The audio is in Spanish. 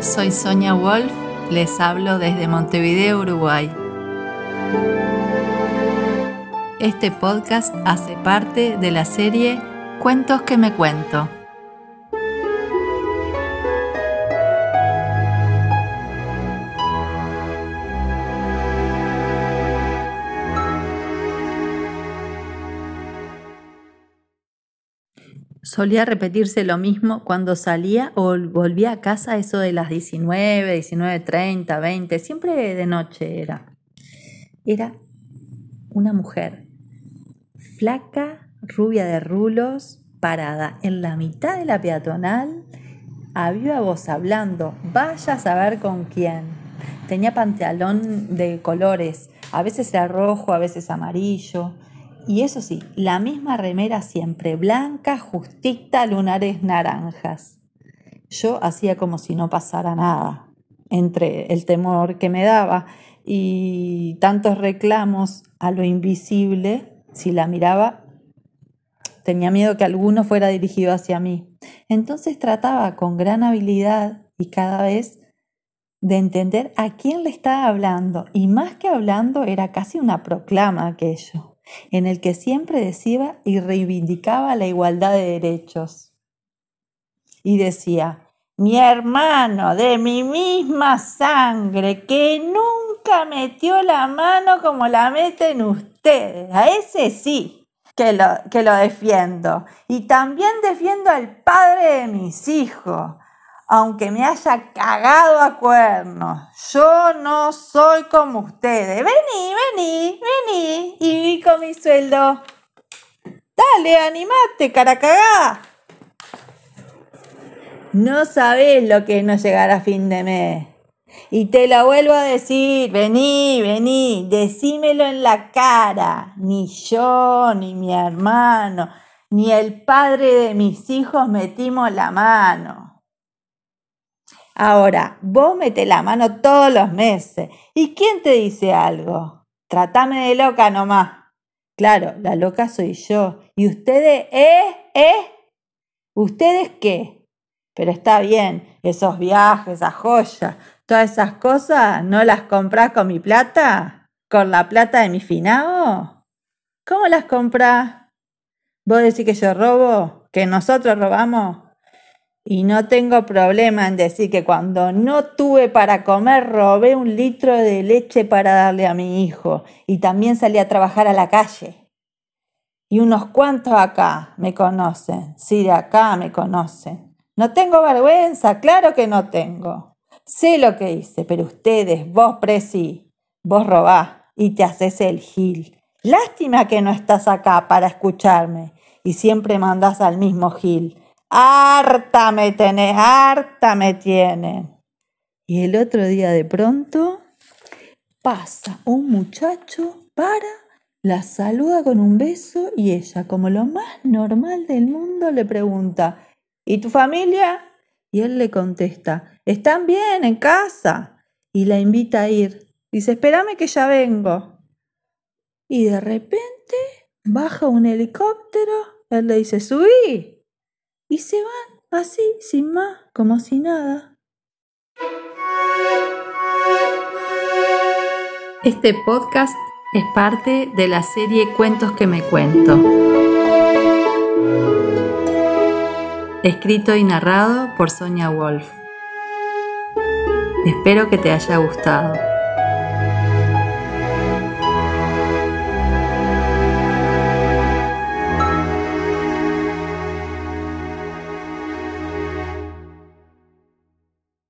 Soy Sonia Wolf, les hablo desde Montevideo, Uruguay. Este podcast hace parte de la serie Cuentos que me cuento. Solía repetirse lo mismo cuando salía o volvía a casa eso de las 19, 19.30, 20, siempre de noche era. Era una mujer flaca, rubia de rulos, parada en la mitad de la peatonal, había voz hablando, vaya a saber con quién. Tenía pantalón de colores, a veces era rojo, a veces amarillo, y eso sí, la misma remera siempre, blanca, justita, lunares naranjas. Yo hacía como si no pasara nada, entre el temor que me daba y tantos reclamos a lo invisible, si la miraba, tenía miedo que alguno fuera dirigido hacia mí. Entonces trataba con gran habilidad y cada vez de entender a quién le estaba hablando, y más que hablando era casi una proclama aquello en el que siempre decía y reivindicaba la igualdad de derechos. Y decía, mi hermano de mi misma sangre, que nunca metió la mano como la meten ustedes, a ese sí que lo, que lo defiendo. Y también defiendo al padre de mis hijos, aunque me haya cagado a cuernos. Yo no soy como ustedes. Vení, vení, vení. Y con mi sueldo. Dale, animate, cara cagá. No sabés lo que es no llegar a fin de mes. Y te lo vuelvo a decir, vení, vení, decímelo en la cara. Ni yo, ni mi hermano, ni el padre de mis hijos metimos la mano. Ahora, vos metés la mano todos los meses. ¿Y quién te dice algo? Tratame de loca nomás. Claro, la loca soy yo. ¿Y ustedes, eh, eh? ¿Ustedes qué? Pero está bien, esos viajes, esas joyas, todas esas cosas, ¿no las comprás con mi plata? ¿Con la plata de mi finado? ¿Cómo las comprás? ¿Vos decís que yo robo? ¿Que nosotros robamos? Y no tengo problema en decir que cuando no tuve para comer robé un litro de leche para darle a mi hijo y también salí a trabajar a la calle. Y unos cuantos acá me conocen, sí, de acá me conocen. No tengo vergüenza, claro que no tengo. Sé lo que hice, pero ustedes, vos, Presi, vos robás y te haces el gil. Lástima que no estás acá para escucharme y siempre mandás al mismo gil harta me tenés, harta me tienen. Y el otro día de pronto pasa un muchacho, para, la saluda con un beso y ella, como lo más normal del mundo, le pregunta, ¿y tu familia? Y él le contesta, ¿están bien en casa? Y la invita a ir. Dice, espérame que ya vengo. Y de repente baja un helicóptero, él le dice, subí y se van así, sin más, como si nada. Este podcast es parte de la serie Cuentos que me cuento. Escrito y narrado por Sonia Wolf. Espero que te haya gustado.